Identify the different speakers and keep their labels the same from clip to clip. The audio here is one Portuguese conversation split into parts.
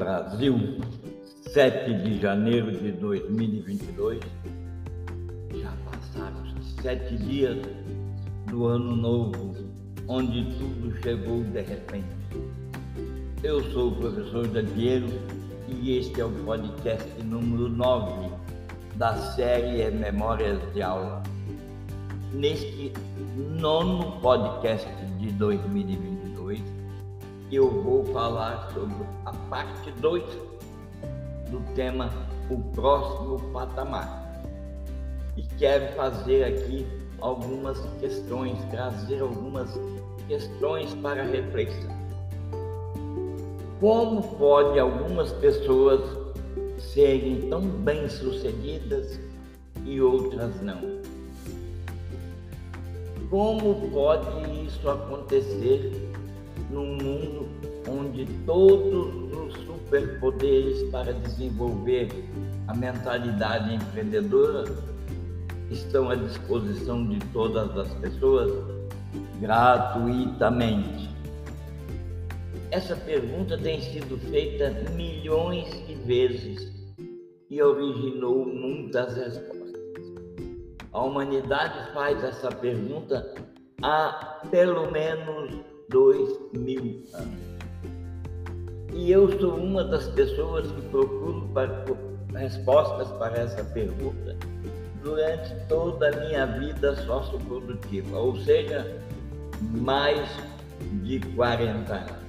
Speaker 1: Brasil, 7 de janeiro de 2022. Já passaram sete dias do ano novo, onde tudo chegou de repente. Eu sou o professor Dantiero e este é o podcast número 9 da série Memórias de Aula. Neste nono podcast de 2022, eu vou falar sobre a parte 2 do tema O Próximo Patamar. E quero fazer aqui algumas questões, trazer algumas questões para reflexão. Como pode algumas pessoas serem tão bem-sucedidas e outras não? Como pode isso acontecer num mundo onde todos os superpoderes para desenvolver a mentalidade empreendedora estão à disposição de todas as pessoas gratuitamente? Essa pergunta tem sido feita milhões de vezes e originou muitas respostas. A humanidade faz essa pergunta há pelo menos dois mil anos. E eu sou uma das pessoas que procuro para, respostas para essa pergunta durante toda a minha vida socioprodutiva, ou seja, mais de 40 anos.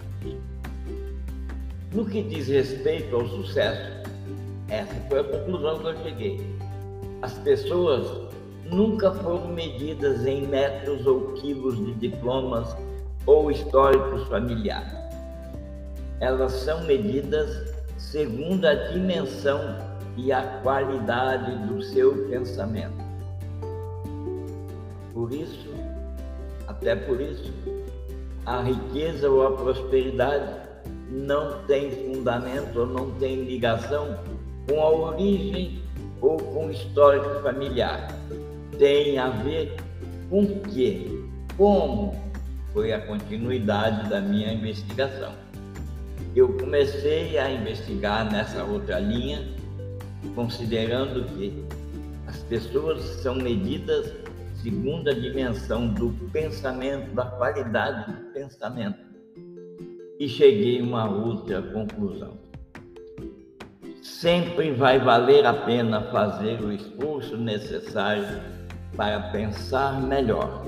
Speaker 1: No que diz respeito ao sucesso, essa foi a conclusão que eu cheguei. As pessoas nunca foram medidas em metros ou quilos de diplomas ou históricos familiares. Elas são medidas segundo a dimensão e a qualidade do seu pensamento. Por isso, até por isso, a riqueza ou a prosperidade não tem fundamento ou não tem ligação com a origem ou com o histórico familiar. Tem a ver com o quê? Como foi a continuidade da minha investigação. Eu comecei a investigar nessa outra linha, considerando que as pessoas são medidas segundo a dimensão do pensamento, da qualidade do pensamento. E cheguei a uma outra conclusão. Sempre vai valer a pena fazer o esforço necessário para pensar melhor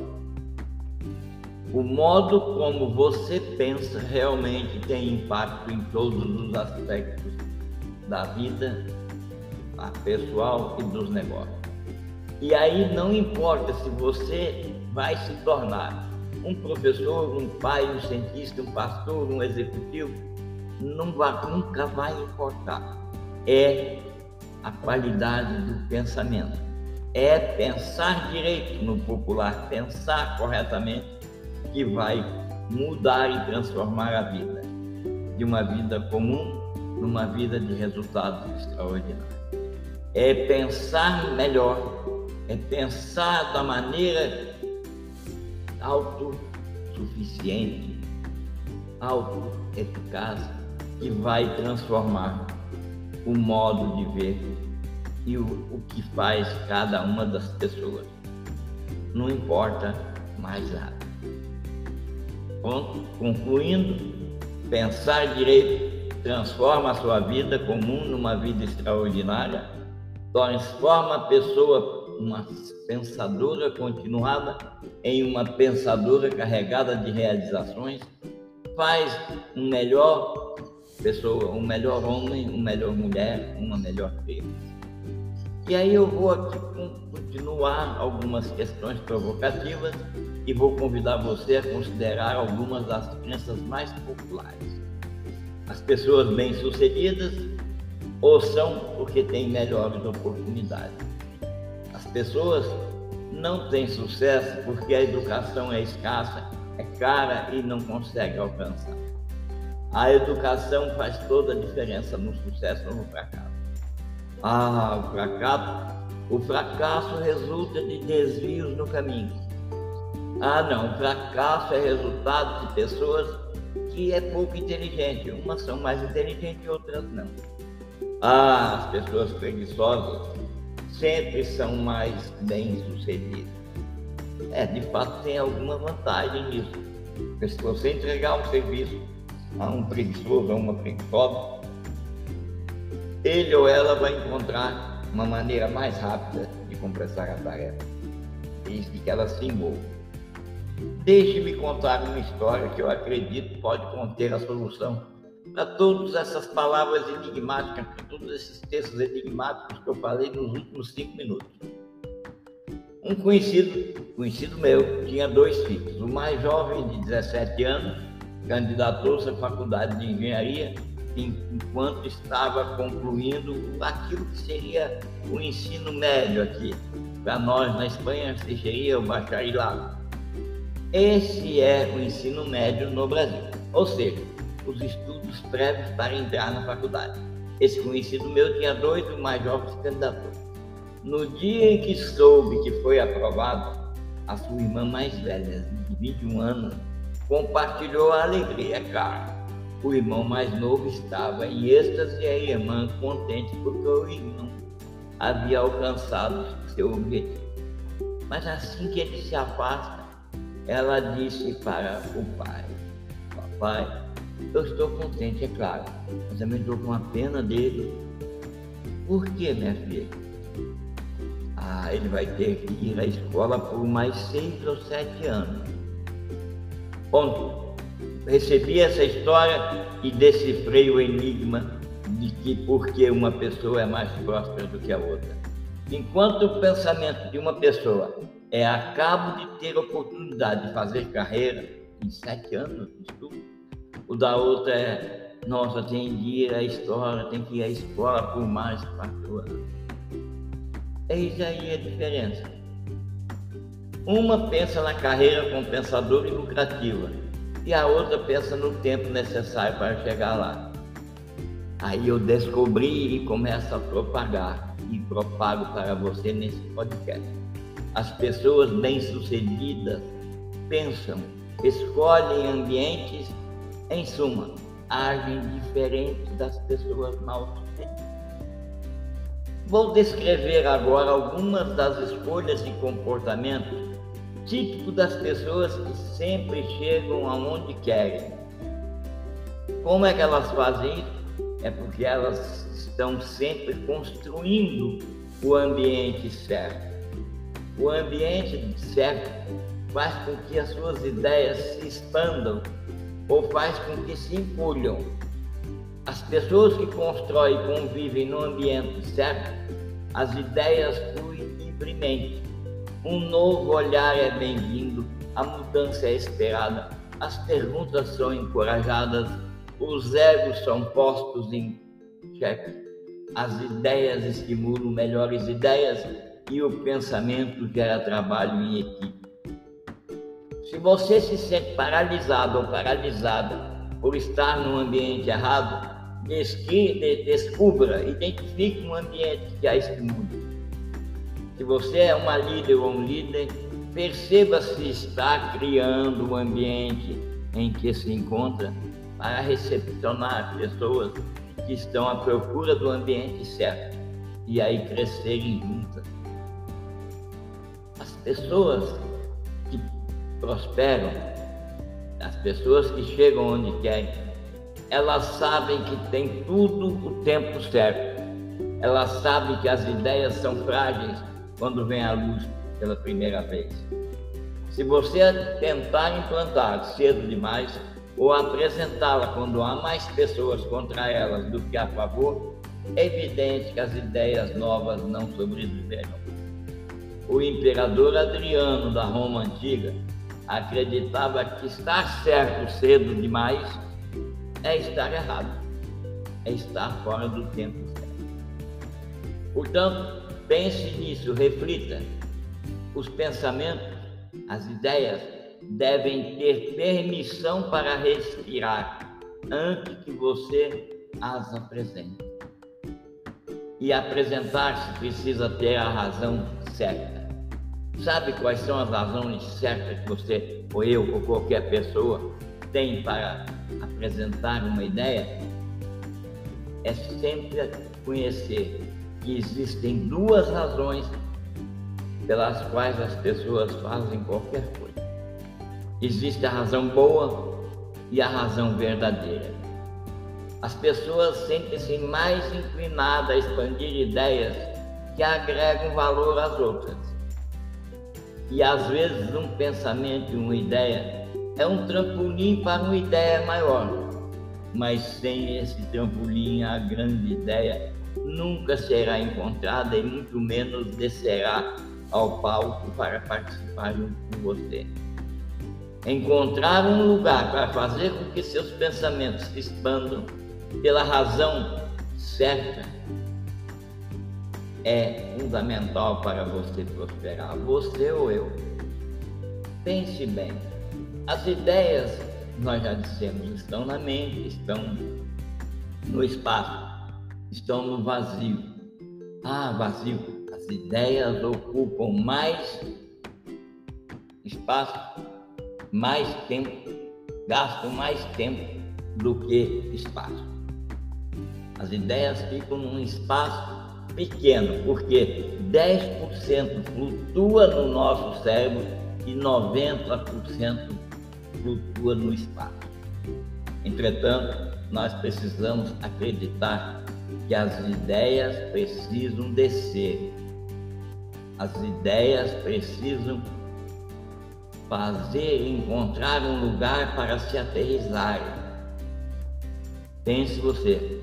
Speaker 1: o modo como você pensa realmente tem impacto em todos os aspectos da vida pessoal e dos negócios. E aí não importa se você vai se tornar um professor, um pai, um cientista, um pastor, um executivo, não vai, nunca vai importar. É a qualidade do pensamento. É pensar direito no popular, pensar corretamente que vai mudar e transformar a vida de uma vida comum numa vida de resultados extraordinários. É pensar melhor, é pensar da maneira autossuficiente, autoeficaz, que vai transformar o modo de ver e o, o que faz cada uma das pessoas. Não importa mais nada. Concluindo, pensar direito transforma a sua vida comum numa vida extraordinária, transforma a pessoa, uma pensadora continuada, em uma pensadora carregada de realizações, faz um melhor pessoa, um melhor homem, uma melhor mulher, uma melhor filha. E aí eu vou aqui continuar algumas questões provocativas e vou convidar você a considerar algumas das crenças mais populares. As pessoas bem-sucedidas ou são porque têm melhores oportunidades. As pessoas não têm sucesso porque a educação é escassa, é cara e não consegue alcançar. A educação faz toda a diferença no sucesso ou no fracasso. Ah, o fracasso, o fracasso resulta de desvios no caminho. Ah, não, fracasso é resultado de pessoas que é pouco inteligente. Umas são mais inteligentes e outras não. Ah, as pessoas preguiçosas sempre são mais bem-sucedidas. É, de fato, tem alguma vantagem nisso. Porque se você entregar um serviço a um preguiçoso, a uma preguiçosa, ele ou ela vai encontrar uma maneira mais rápida de completar a tarefa, desde que ela se envolva. Deixe-me contar uma história que eu acredito pode conter a solução para todas essas palavras enigmáticas, para todos esses textos enigmáticos que eu falei nos últimos cinco minutos. Um conhecido, conhecido meu, tinha dois filhos. O mais jovem, de 17 anos, candidatou-se à faculdade de engenharia enquanto estava concluindo aquilo que seria o ensino médio aqui. Para nós, na Espanha, seria o bacharelado. Esse é o ensino médio no Brasil, ou seja, os estudos prévios para entrar na faculdade. Esse conhecido meu tinha dois, o mais jovem se candidatou. No dia em que soube que foi aprovado, a sua irmã mais velha, de 21 anos, compartilhou a alegria, cara. O irmão mais novo estava em êxtase e a irmã contente porque o irmão havia alcançado seu objetivo. Mas assim que ele se afasta, ela disse para o pai: Papai, eu estou contente, é claro, mas também estou com a pena dele. Por que, minha filha? Ah, ele vai ter que ir à escola por mais seis ou sete anos. Ponto. Recebi essa história e decifrei o enigma de que porque uma pessoa é mais próspera do que a outra. Enquanto o pensamento de uma pessoa é acabo de ter oportunidade de fazer carreira em sete anos de estudo. O da outra é, nossa, tem que ir à escola, tem que ir à escola por mais quatro anos. Eis aí a diferença. Uma pensa na carreira compensadora e lucrativa, e a outra pensa no tempo necessário para chegar lá. Aí eu descobri e começo a propagar, e propago para você nesse podcast as pessoas bem-sucedidas pensam, escolhem ambientes, em suma, agem diferente das pessoas mal-sucedidas. Vou descrever agora algumas das escolhas de comportamento típico das pessoas que sempre chegam aonde querem. Como é que elas fazem isso? É porque elas estão sempre construindo o ambiente certo o ambiente certo faz com que as suas ideias se expandam ou faz com que se encolham. As pessoas que constroem e convivem no ambiente certo, as ideias fluem livremente. Um novo olhar é bem-vindo, a mudança é esperada, as perguntas são encorajadas, os egos são postos em As ideias estimulam melhores ideias e o pensamento gera trabalho em equipe. Se você se sente paralisado ou paralisada por estar num ambiente errado, descubra, identifique um ambiente que a estimule. Se você é uma líder ou um líder, perceba se está criando um ambiente em que se encontra para recepcionar pessoas que estão à procura do ambiente certo e aí crescerem juntas. As pessoas que prosperam, as pessoas que chegam onde querem, elas sabem que tem tudo o tempo certo. Elas sabem que as ideias são frágeis quando vem à luz pela primeira vez. Se você tentar implantar cedo demais ou apresentá-la quando há mais pessoas contra elas do que a favor, é evidente que as ideias novas não sobreviverão. O imperador Adriano da Roma antiga acreditava que estar certo cedo demais é estar errado, é estar fora do tempo certo. Portanto, pense nisso, reflita. Os pensamentos, as ideias devem ter permissão para respirar antes que você as apresente. E apresentar-se precisa ter a razão certa. Sabe quais são as razões certas que você, ou eu, ou qualquer pessoa, tem para apresentar uma ideia é sempre conhecer que existem duas razões pelas quais as pessoas fazem qualquer coisa. Existe a razão boa e a razão verdadeira. As pessoas sentem-se mais inclinadas a expandir ideias que agregam valor às outras. E às vezes um pensamento e uma ideia é um trampolim para uma ideia maior. Mas sem esse trampolim, a grande ideia nunca será encontrada e muito menos descerá ao palco para participar junto com você. Encontrar um lugar para fazer com que seus pensamentos se expandam pela razão certa é fundamental para você prosperar, você ou eu. Pense bem. As ideias, nós já dissemos, estão na mente, estão no espaço, estão no vazio. Ah, vazio. As ideias ocupam mais espaço, mais tempo, gastam mais tempo do que espaço. As ideias ficam num espaço pequeno, porque 10% flutua no nosso cérebro e 90% flutua no espaço. Entretanto, nós precisamos acreditar que as ideias precisam descer. As ideias precisam fazer encontrar um lugar para se aterrizar. Pense você,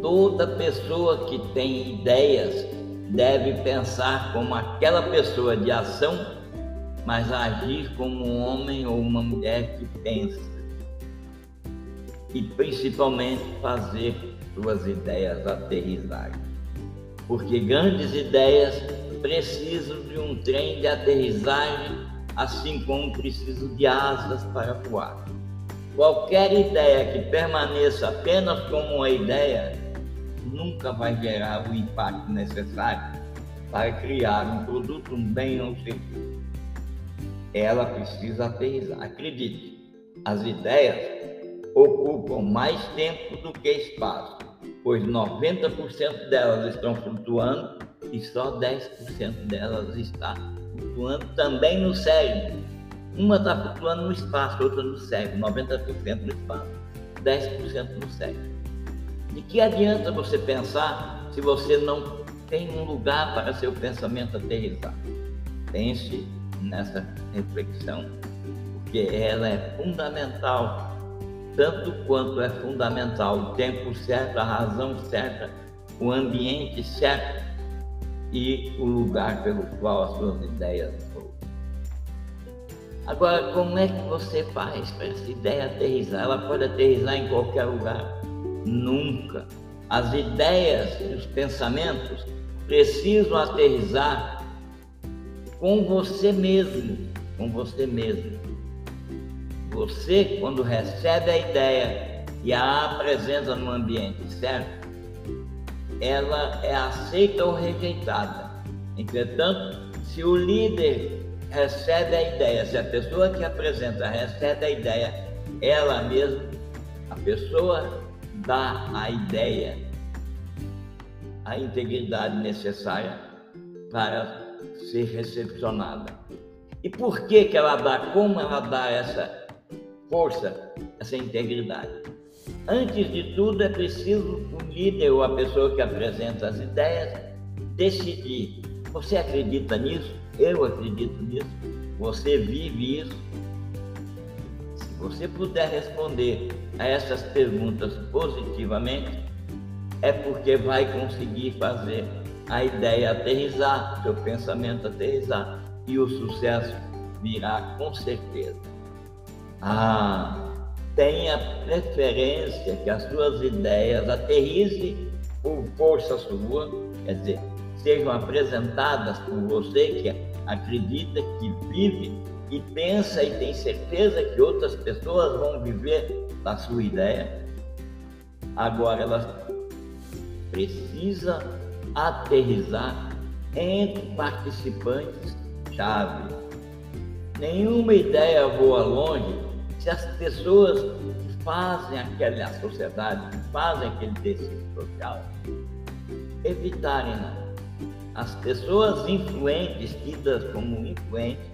Speaker 1: Toda pessoa que tem ideias deve pensar como aquela pessoa de ação, mas agir como um homem ou uma mulher que pensa. E principalmente fazer suas ideias aterrizarem. Porque grandes ideias precisam de um trem de aterrissagem, assim como precisam de asas para voar. Qualquer ideia que permaneça apenas como uma ideia nunca vai gerar o impacto necessário para criar um produto, um bem ou um serviço. Ela precisa aterrizar. Acredite, as ideias ocupam mais tempo do que espaço, pois 90% delas estão flutuando e só 10% delas está flutuando também no cérebro. Uma está flutuando no espaço, outra no cérebro, 90% no espaço, 10% no cérebro. De que adianta você pensar se você não tem um lugar para seu pensamento aterrizar? Pense nessa reflexão, porque ela é fundamental, tanto quanto é fundamental o tempo certo, a razão certa, o ambiente certo e o lugar pelo qual as suas ideias Agora, como é que você faz para essa ideia aterrizar? Ela pode aterrizar em qualquer lugar? Nunca. As ideias e os pensamentos precisam aterrizar com você mesmo, com você mesmo. Você, quando recebe a ideia e a apresenta no ambiente certo, ela é aceita ou rejeitada. Entretanto, se o líder recebe a ideia, se a pessoa que apresenta recebe a ideia, ela mesma, a pessoa dá a ideia, a integridade necessária para ser recepcionada. E por que, que ela dá, como ela dá essa força, essa integridade? Antes de tudo, é preciso o líder ou a pessoa que apresenta as ideias decidir: você acredita nisso? Eu acredito nisso. Você vive isso. Se você puder responder a essas perguntas positivamente, é porque vai conseguir fazer a ideia aterrizar, seu pensamento aterrizar e o sucesso virá com certeza. Ah, tenha preferência que as suas ideias aterrizem por força sua, quer dizer, sejam apresentadas por você, que acredita, que vive e pensa e tem certeza que outras pessoas vão viver da sua ideia. Agora ela precisa aterrizar entre participantes chave. Nenhuma ideia voa longe se as pessoas que fazem aquela sociedade, que fazem aquele tecido social, evitarem as pessoas influentes, tidas como influentes,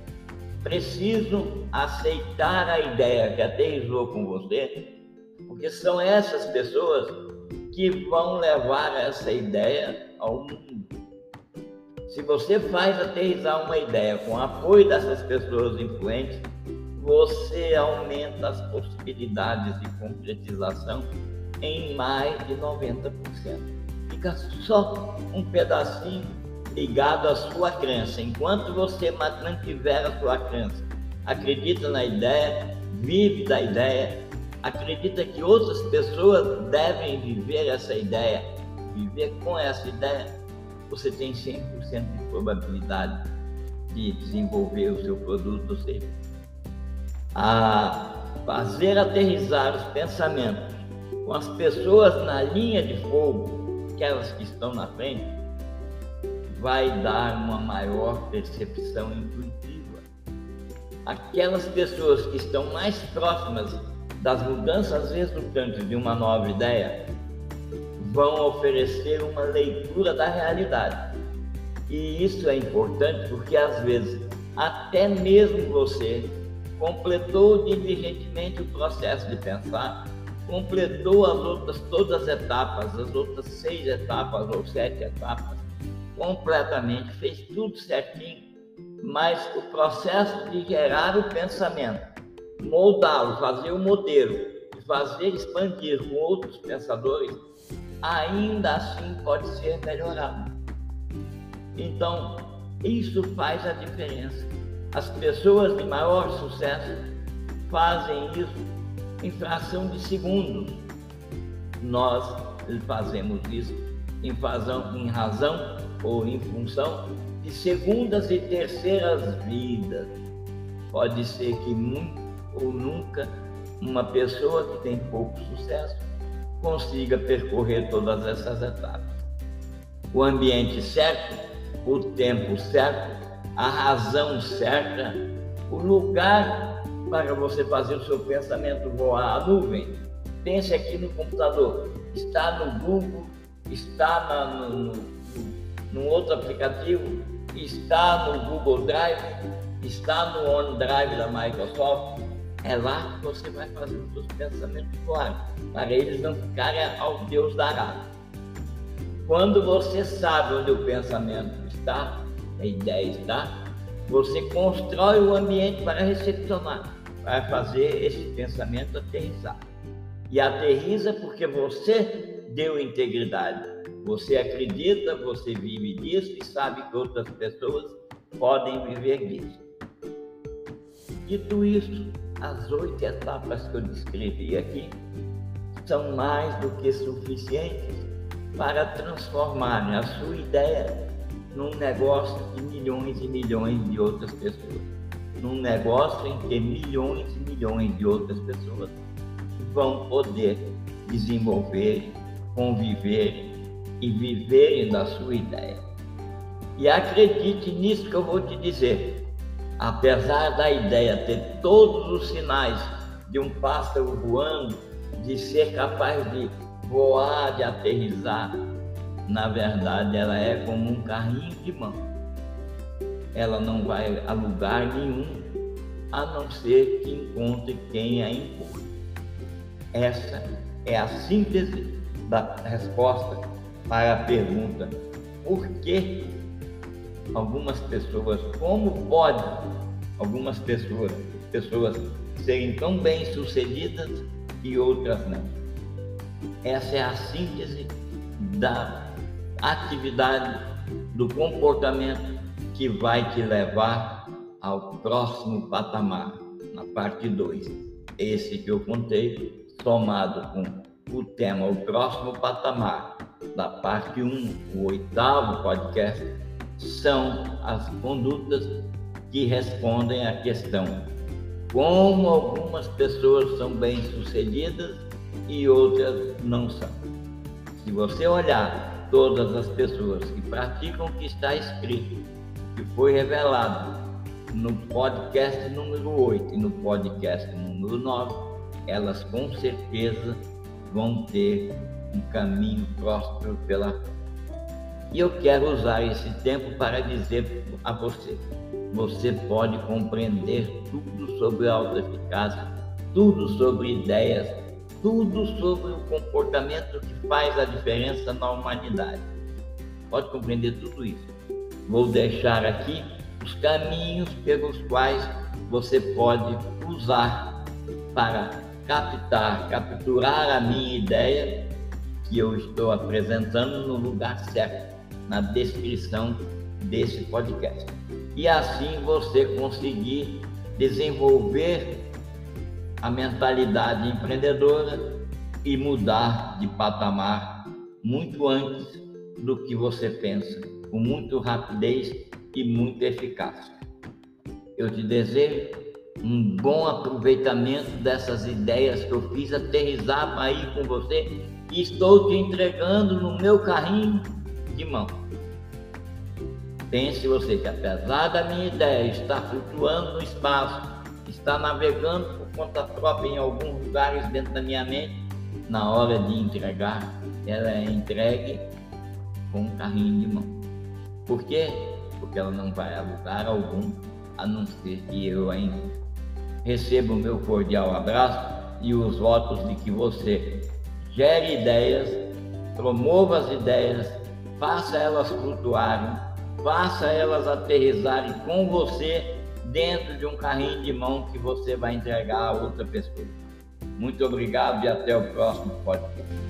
Speaker 1: precisam aceitar a ideia que aterrizou com você, porque são essas pessoas que vão levar essa ideia ao mundo. Se você faz aterrizar uma ideia com o apoio dessas pessoas influentes, você aumenta as possibilidades de concretização em mais de 90%. Fica só um pedacinho ligado à sua crença. Enquanto você mantiver a sua crença, acredita na ideia, vive da ideia, acredita que outras pessoas devem viver essa ideia, viver com essa ideia, você tem 100% de probabilidade de desenvolver o seu produto ou serviço a fazer aterrizar os pensamentos com as pessoas na linha de fogo, aquelas que estão na frente, vai dar uma maior percepção intuitiva. Aquelas pessoas que estão mais próximas das mudanças resultantes de uma nova ideia vão oferecer uma leitura da realidade. E isso é importante porque às vezes até mesmo você completou diligentemente o processo de pensar, completou as outras todas as etapas, as outras seis etapas ou sete etapas, completamente, fez tudo certinho, mas o processo de gerar o pensamento, moldá-lo, fazer o modelo, fazer expandir com outros pensadores, ainda assim pode ser melhorado. Então, isso faz a diferença. As pessoas de maior sucesso fazem isso em fração de segundos. Nós fazemos isso em razão, em razão ou em função de segundas e terceiras vidas. Pode ser que nunca ou nunca uma pessoa que tem pouco sucesso consiga percorrer todas essas etapas. O ambiente certo, o tempo certo, a razão certa, o lugar para você fazer o seu pensamento voar, a nuvem. Pense aqui no computador, está no Google, está na, no, no, no outro aplicativo, está no Google Drive, está no OneDrive da Microsoft. É lá que você vai fazer os seus pensamentos voarem, para eles não ficarem ao Deus dará. Quando você sabe onde o pensamento está, a ideia está, você constrói o ambiente para recepcionar, para fazer esse pensamento aterrizar. E aterriza porque você deu integridade. Você acredita, você vive disso e sabe que outras pessoas podem viver disso. Dito isso, as oito etapas que eu descrevi aqui são mais do que suficientes para transformar a sua ideia num negócio de milhões e milhões de outras pessoas. Num negócio em que milhões e milhões de outras pessoas vão poder desenvolver, conviver e viverem da sua ideia. E acredite nisso que eu vou te dizer. Apesar da ideia ter todos os sinais de um pássaro voando, de ser capaz de voar, de aterrizar, na verdade, ela é como um carrinho de mão. Ela não vai a lugar nenhum, a não ser que encontre quem a empurre. Essa é a síntese da resposta para a pergunta: por que algumas pessoas, como pode algumas pessoas, pessoas serem tão bem sucedidas e outras não? Essa é a síntese da atividade, do comportamento que vai te levar ao próximo patamar, na parte 2. Esse que eu contei, somado com o tema O Próximo Patamar, da parte 1, um, o oitavo podcast, são as condutas que respondem à questão como algumas pessoas são bem-sucedidas e outras não são. Se você olhar todas as pessoas que praticam o que está escrito, que foi revelado no podcast número 8 e no podcast número 9, elas com certeza vão ter um caminho próspero pela frente. E eu quero usar esse tempo para dizer a você: você pode compreender tudo sobre autoeficácia, tudo sobre ideias, tudo sobre o comportamento que faz a diferença na humanidade. Pode compreender tudo isso. Vou deixar aqui os caminhos pelos quais você pode usar para captar, capturar a minha ideia que eu estou apresentando no lugar certo, na descrição desse podcast. E assim você conseguir desenvolver a mentalidade empreendedora e mudar de patamar muito antes do que você pensa, com muito rapidez e muita eficácia. Eu te desejo um bom aproveitamento dessas ideias que eu fiz aterrizar aí com você e estou te entregando no meu carrinho de mão. Pense você que apesar da minha ideia estar flutuando no espaço, está navegando por conta própria em alguns lugares dentro da minha mente, na hora de entregar, ela é entregue com um carrinho de mão. Por quê? Porque ela não vai a lugar algum, a não ser que eu ainda receba o meu cordial abraço e os votos de que você gere ideias, promova as ideias, faça elas flutuarem, faça elas aterrizarem com você dentro de um carrinho de mão que você vai entregar a outra pessoa. Muito obrigado e até o próximo podcast.